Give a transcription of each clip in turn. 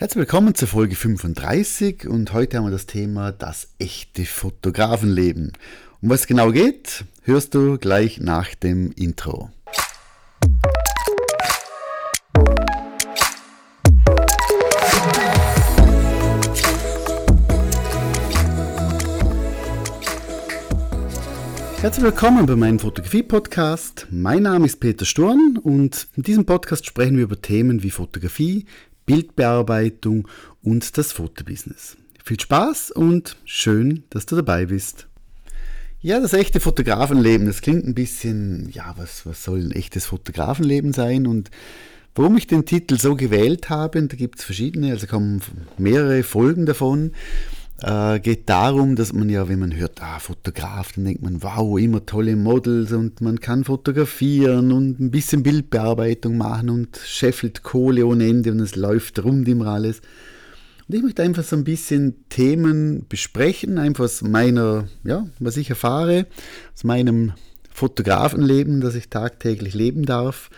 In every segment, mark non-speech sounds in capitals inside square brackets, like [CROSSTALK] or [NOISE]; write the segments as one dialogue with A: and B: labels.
A: Herzlich willkommen zur Folge 35 und heute haben wir das Thema das echte Fotografenleben. Um was es genau geht, hörst du gleich nach dem Intro. Herzlich willkommen bei meinem Fotografie-Podcast. Mein Name ist Peter Sturm und in diesem Podcast sprechen wir über Themen wie Fotografie, Bildbearbeitung und das Fotobusiness. Viel Spaß und schön, dass du dabei bist. Ja, das echte Fotografenleben, das klingt ein bisschen, ja, was, was soll ein echtes Fotografenleben sein? Und warum ich den Titel so gewählt habe, da gibt es verschiedene, also kommen mehrere Folgen davon äh, geht darum, dass man ja, wenn man hört, ah, Fotograf, dann denkt man, wow, immer tolle Models und man kann fotografieren und ein bisschen Bildbearbeitung machen und scheffelt Kohle ohne Ende und es läuft rund immer alles. Und ich möchte einfach so ein bisschen Themen besprechen, einfach aus meiner, ja, was ich erfahre, aus meinem Fotografenleben, das ich tagtäglich leben darf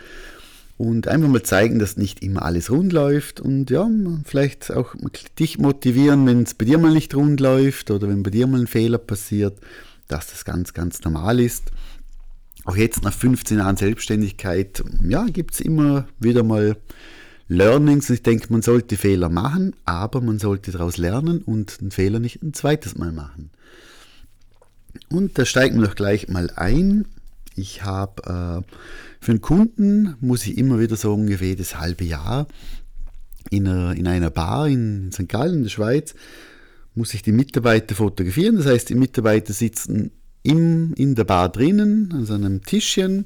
A: und einfach mal zeigen, dass nicht immer alles rund läuft und ja, vielleicht auch dich motivieren, wenn es bei dir mal nicht rund läuft oder wenn bei dir mal ein Fehler passiert, dass das ganz, ganz normal ist. Auch jetzt nach 15 Jahren Selbstständigkeit, ja, gibt es immer wieder mal Learnings. Ich denke, man sollte Fehler machen, aber man sollte daraus lernen und einen Fehler nicht ein zweites Mal machen. Und da steigen wir doch gleich mal ein. Ich habe äh, für einen Kunden, muss ich immer wieder so ungefähr jedes halbe Jahr in einer, in einer Bar in St. Gallen in der Schweiz, muss ich die Mitarbeiter fotografieren. Das heißt, die Mitarbeiter sitzen im, in der Bar drinnen, an so einem Tischchen,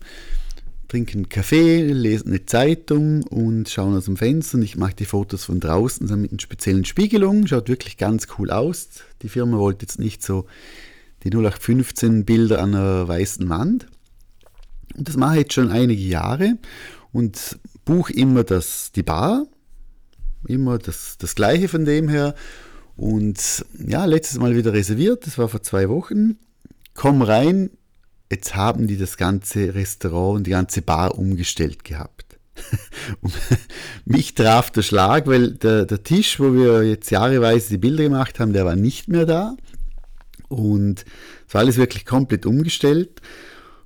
A: trinken Kaffee, lesen eine Zeitung und schauen aus dem Fenster. Und ich mache die Fotos von draußen so mit einer speziellen Spiegelung. Schaut wirklich ganz cool aus. Die Firma wollte jetzt nicht so die 0815 Bilder an einer weißen Wand. Und das mache ich jetzt schon einige Jahre und buche immer das, die Bar, immer das, das gleiche von dem her. Und ja, letztes Mal wieder reserviert, das war vor zwei Wochen. Komm rein, jetzt haben die das ganze Restaurant und die ganze Bar umgestellt gehabt. [LAUGHS] mich traf der Schlag, weil der, der Tisch, wo wir jetzt jahreweise die Bilder gemacht haben, der war nicht mehr da. Und es war alles wirklich komplett umgestellt.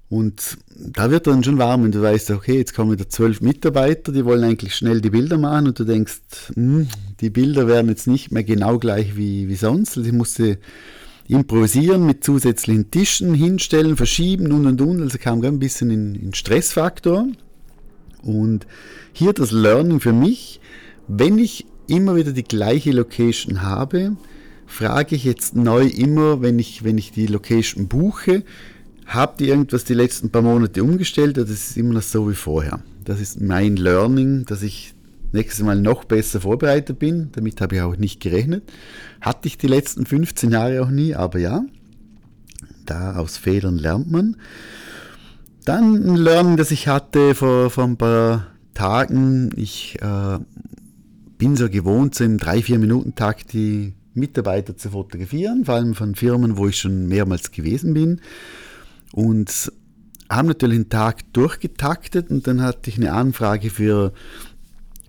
A: Und da wird dann schon warm und du weißt, okay, jetzt kommen wieder zwölf Mitarbeiter, die wollen eigentlich schnell die Bilder machen und du denkst, hm, die Bilder werden jetzt nicht mehr genau gleich wie, wie sonst. Also ich musste improvisieren mit zusätzlichen Tischen, hinstellen, verschieben und und und. Also kam ein bisschen in, in Stressfaktor. Und hier das Learning für mich, wenn ich immer wieder die gleiche Location habe, frage ich jetzt neu immer, wenn ich, wenn ich die Location buche, Habt ihr irgendwas die letzten paar Monate umgestellt oder ist es immer noch so wie vorher? Das ist mein Learning, dass ich nächstes Mal noch besser vorbereitet bin. Damit habe ich auch nicht gerechnet. Hatte ich die letzten 15 Jahre auch nie, aber ja, da aus Fehlern lernt man. Dann ein Learning, das ich hatte vor, vor ein paar Tagen. Ich äh, bin so gewohnt, so im 3-4-Minuten-Takt die Mitarbeiter zu fotografieren, vor allem von Firmen, wo ich schon mehrmals gewesen bin und haben natürlich einen Tag durchgetaktet und dann hatte ich eine Anfrage für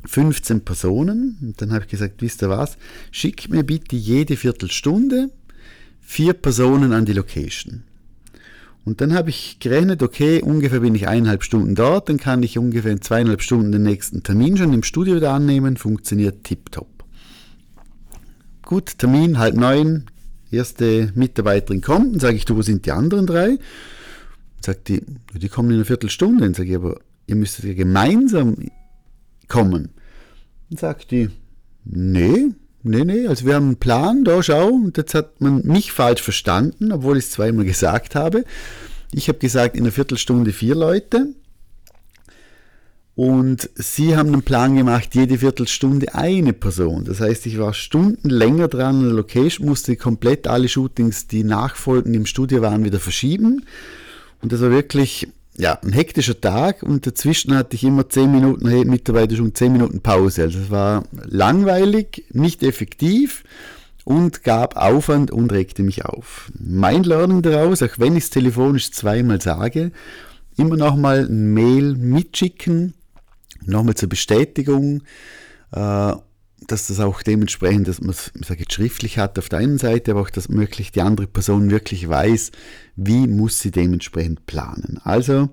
A: 15 Personen und dann habe ich gesagt, wisst ihr was, schickt mir bitte jede Viertelstunde vier Personen an die Location. Und dann habe ich gerechnet, okay, ungefähr bin ich eineinhalb Stunden dort, dann kann ich ungefähr in zweieinhalb Stunden den nächsten Termin schon im Studio wieder annehmen, funktioniert tiptop. Gut, Termin halb neun, erste Mitarbeiterin kommt, dann sage ich, du, wo sind die anderen drei? Sagt die, die kommen in einer Viertelstunde. Dann sage ich, aber ihr müsstet ja gemeinsam kommen. Dann sagt die, nee, nee, nee, also wir haben einen Plan, da schau, und jetzt hat man mich falsch verstanden, obwohl ich es zweimal gesagt habe. Ich habe gesagt, in einer Viertelstunde vier Leute. Und sie haben einen Plan gemacht, jede Viertelstunde eine Person. Das heißt, ich war Stunden länger dran an der Location, musste komplett alle Shootings, die nachfolgend im Studio waren, wieder verschieben. Und das war wirklich ja, ein hektischer Tag und dazwischen hatte ich immer zehn Minuten, mittlerweile schon zehn Minuten Pause. Also es war langweilig, nicht effektiv und gab Aufwand und regte mich auf. Mein Learning daraus, auch wenn ich es telefonisch zweimal sage, immer nochmal ein Mail mitschicken, nochmal zur Bestätigung, äh, dass das auch dementsprechend, dass man es schriftlich hat auf der einen Seite, aber auch, dass möglich die andere Person wirklich weiß, wie muss sie dementsprechend planen. Also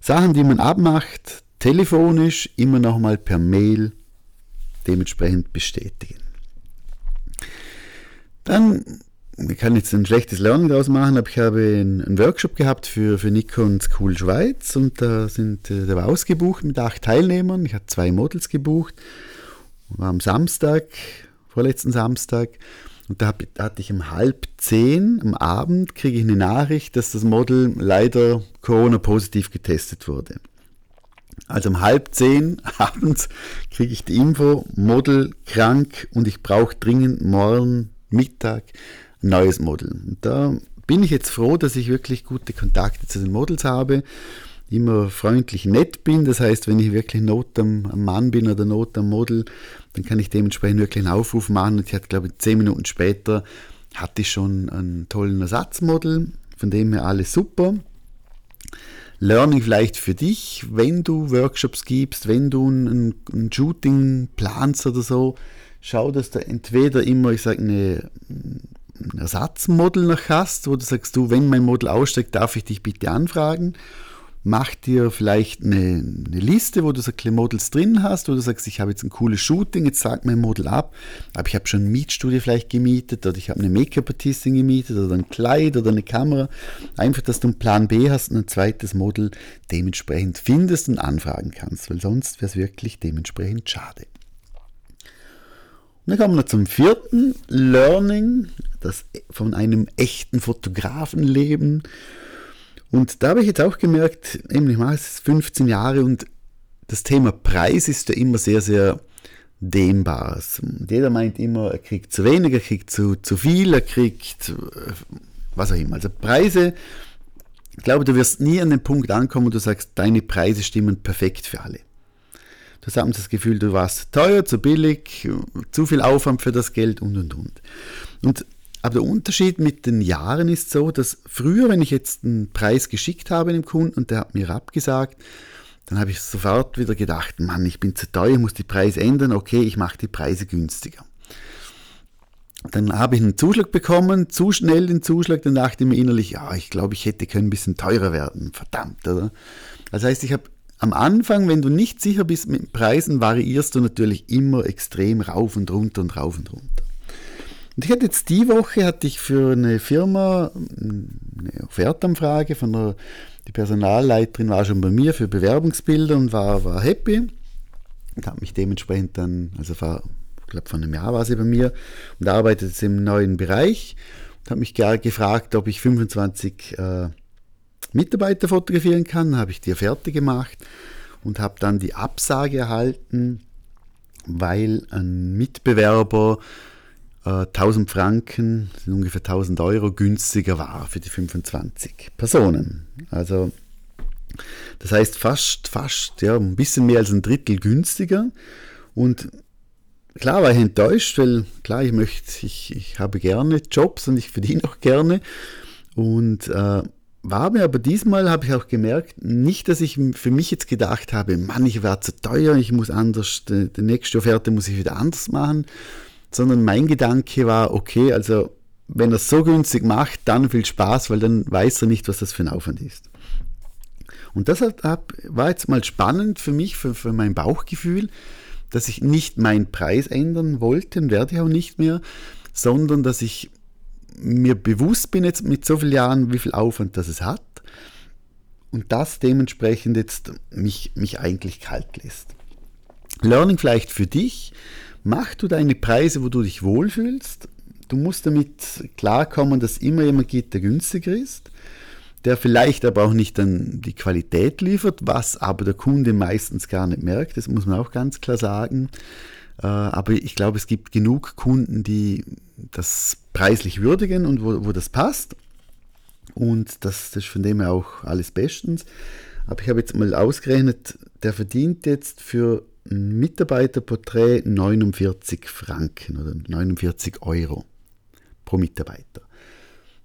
A: Sachen, die man abmacht, telefonisch, immer nochmal per Mail dementsprechend bestätigen. Dann ich kann jetzt ein schlechtes Learning daraus machen, aber ich habe einen, Workshop gehabt für, für Nikon School Schweiz und da sind, äh, der war ausgebucht mit acht Teilnehmern. Ich hatte zwei Models gebucht. War am Samstag, vorletzten Samstag. Und da hatte ich um halb zehn am Abend, kriege ich eine Nachricht, dass das Model leider Corona-positiv getestet wurde. Also um halb zehn [LAUGHS] abends kriege ich die Info, Model krank und ich brauche dringend morgen Mittag neues Model. Und da bin ich jetzt froh, dass ich wirklich gute Kontakte zu den Models habe, immer freundlich nett bin. Das heißt, wenn ich wirklich Not am, am Mann bin oder Not am Model, dann kann ich dementsprechend wirklich einen Aufruf machen. Und ich hatte, glaube ich, zehn Minuten später hatte ich schon einen tollen Ersatzmodel. Von dem her alles super. Learning vielleicht für dich, wenn du Workshops gibst, wenn du ein, ein Shooting planst oder so, schau, dass du entweder immer, ich sage, eine ein Ersatzmodel noch hast, wo du sagst, du, wenn mein Model aussteigt, darf ich dich bitte anfragen. Mach dir vielleicht eine, eine Liste, wo du so kleine Models drin hast, wo du sagst, ich habe jetzt ein cooles Shooting, jetzt sag mein Model ab, aber ich habe schon ein Mietstudio vielleicht gemietet oder ich habe eine Make-up-Artistin gemietet oder ein Kleid oder eine Kamera. Einfach, dass du einen Plan B hast und ein zweites Model dementsprechend findest und anfragen kannst, weil sonst wäre es wirklich dementsprechend schade. Und dann kommen wir zum vierten Learning, das von einem echten Fotografenleben. Und da habe ich jetzt auch gemerkt, eben, ich mache es 15 Jahre und das Thema Preis ist ja immer sehr, sehr dehnbar. Jeder meint immer, er kriegt zu wenig, er kriegt zu, zu viel, er kriegt äh, was auch immer. Also Preise, ich glaube, du wirst nie an den Punkt ankommen, wo du sagst, deine Preise stimmen perfekt für alle. Du hast das Gefühl, du warst teuer, zu billig, zu viel Aufwand für das Geld und und und. Und aber der Unterschied mit den Jahren ist so, dass früher, wenn ich jetzt einen Preis geschickt habe dem Kunden und der hat mir abgesagt, dann habe ich sofort wieder gedacht, Mann, ich bin zu teuer, ich muss die Preise ändern, okay, ich mache die Preise günstiger. Dann habe ich einen Zuschlag bekommen, zu schnell den Zuschlag, dann dachte ich mir innerlich, ja, ich glaube, ich hätte können ein bisschen teurer werden, verdammt, oder? Das heißt, ich habe am Anfang, wenn du nicht sicher bist mit Preisen, variierst du natürlich immer extrem rauf und runter und rauf und runter. Und ich hatte jetzt die Woche, hatte ich für eine Firma eine Offertanfrage von der die Personalleiterin war schon bei mir für Bewerbungsbilder und war, war happy und hat mich dementsprechend dann, also war, ich glaube von einem Jahr war sie bei mir und arbeitet jetzt im neuen Bereich und hat mich gefragt, ob ich 25 äh, Mitarbeiter fotografieren kann, habe ich die fertig gemacht und habe dann die Absage erhalten, weil ein Mitbewerber äh, 1000 Franken, sind ungefähr 1000 Euro günstiger war für die 25 Personen. Also das heißt fast, fast, ja, ein bisschen mehr als ein Drittel günstiger. Und klar war ich enttäuscht, weil klar, ich möchte, ich, ich habe gerne Jobs und ich verdiene auch gerne. Und äh, war mir aber diesmal, habe ich auch gemerkt, nicht, dass ich für mich jetzt gedacht habe, Mann, ich werde zu teuer, ich muss anders, die, die nächste Offerte muss ich wieder anders machen, sondern mein Gedanke war, okay, also wenn er es so günstig macht, dann viel Spaß, weil dann weiß er nicht, was das für ein Aufwand ist. Und das hat, war jetzt mal spannend für mich, für, für mein Bauchgefühl, dass ich nicht meinen Preis ändern wollte und werde ich auch nicht mehr, sondern dass ich mir bewusst bin jetzt mit so vielen Jahren, wie viel Aufwand das es hat und das dementsprechend jetzt mich, mich eigentlich kalt lässt. Learning vielleicht für dich, mach du deine Preise, wo du dich wohlfühlst. Du musst damit klarkommen, dass immer jemand gibt, der günstiger ist, der vielleicht aber auch nicht dann die Qualität liefert, was aber der Kunde meistens gar nicht merkt, das muss man auch ganz klar sagen. Äh, aber ich glaube, es gibt genug Kunden, die das preislich würdigen und wo, wo das passt. Und das, das ist von dem her auch alles bestens. Aber ich habe jetzt mal ausgerechnet, der verdient jetzt für ein Mitarbeiterporträt 49 Franken oder 49 Euro pro Mitarbeiter.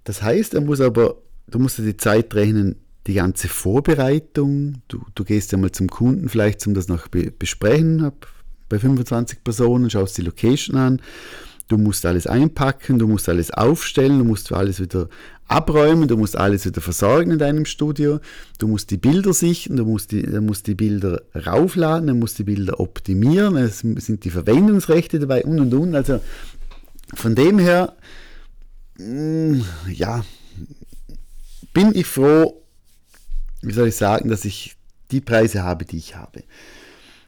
A: Das heißt, er muss aber, du musst dir die Zeit rechnen, die ganze Vorbereitung, du, du gehst ja mal zum Kunden vielleicht, um das noch be besprechen, bei 25 Personen, schaust die Location an, du musst alles einpacken, du musst alles aufstellen, du musst alles wieder abräumen, du musst alles wieder versorgen in deinem Studio, du musst die Bilder sichten, du musst die, du musst die Bilder raufladen, du musst die Bilder optimieren, es sind die Verwendungsrechte dabei und und und. Also von dem her, mm, ja, bin ich froh, wie soll ich sagen, dass ich die Preise habe, die ich habe.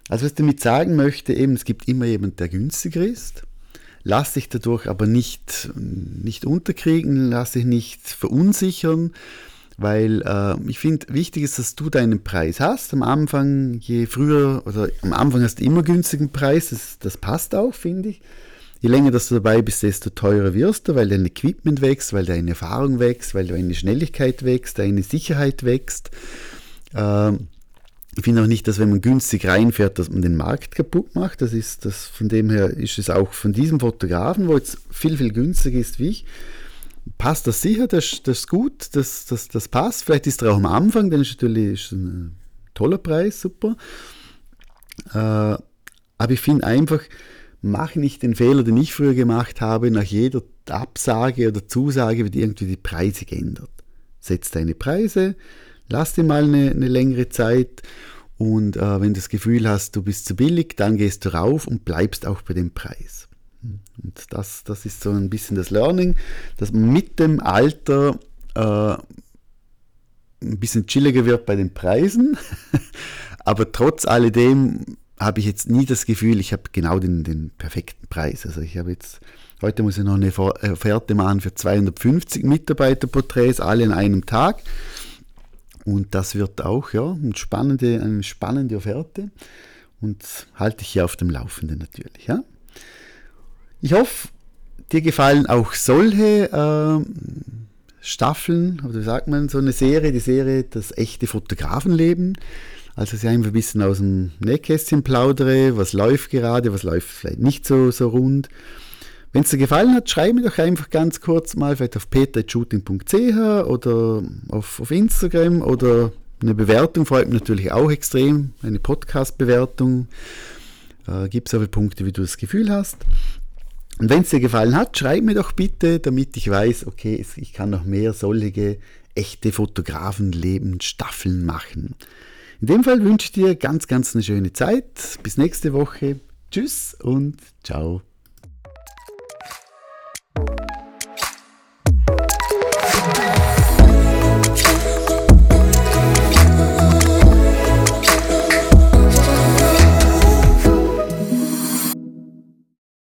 A: Also was ich damit sagen möchte, eben, es gibt immer jemand, der günstiger ist. Lass dich dadurch aber nicht, nicht unterkriegen, lass dich nicht verunsichern, weil äh, ich finde, wichtig ist, dass du deinen Preis hast. Am Anfang, je früher, oder am Anfang hast du immer günstigen Preis, das, das passt auch, finde ich. Je länger dass du dabei bist, desto teurer wirst du, weil dein Equipment wächst, weil deine Erfahrung wächst, weil deine Schnelligkeit wächst, deine Sicherheit wächst. Ähm, ich finde auch nicht, dass wenn man günstig reinfährt, dass man den Markt kaputt macht. Das ist das, von dem her ist es auch von diesem Fotografen, wo jetzt viel, viel günstiger ist wie ich, passt das sicher, das, das ist gut, das, das, das passt. Vielleicht ist er auch am Anfang, dann ist natürlich ein toller Preis, super. Äh, aber ich finde einfach, mach nicht den Fehler, den ich früher gemacht habe, nach jeder Absage oder Zusage wird irgendwie die Preise geändert. Setz deine Preise, lass dir mal eine, eine längere Zeit und äh, wenn du das Gefühl hast, du bist zu billig, dann gehst du rauf und bleibst auch bei dem Preis. Und das, das ist so ein bisschen das Learning, dass man mit dem Alter äh, ein bisschen chilliger wird bei den Preisen, [LAUGHS] aber trotz alledem habe ich jetzt nie das Gefühl, ich habe genau den, den perfekten Preis. Also ich habe jetzt, heute muss ich noch eine Offerte machen für 250 Mitarbeiterporträts, alle in einem Tag. Und das wird auch ja, eine, spannende, eine spannende Offerte und halte ich hier auf dem Laufenden natürlich. Ja. Ich hoffe, dir gefallen auch solche äh, Staffeln, oder wie sagt man, so eine Serie, die Serie Das echte Fotografenleben. Also, dass ich einfach ein bisschen aus dem Nähkästchen plaudere, was läuft gerade, was läuft vielleicht nicht so, so rund. Wenn es dir gefallen hat, schreib mir doch einfach ganz kurz mal, vielleicht auf peter.shooting.ch oder auf, auf Instagram oder eine Bewertung freut mich natürlich auch extrem. Eine Podcast-Bewertung. Äh, Gib so viele Punkte, wie du das Gefühl hast. Und wenn es dir gefallen hat, schreib mir doch bitte, damit ich weiß, okay, ich kann noch mehr solche echte Fotografenleben Staffeln machen. In dem Fall wünsche ich dir ganz, ganz eine schöne Zeit. Bis nächste Woche. Tschüss und ciao.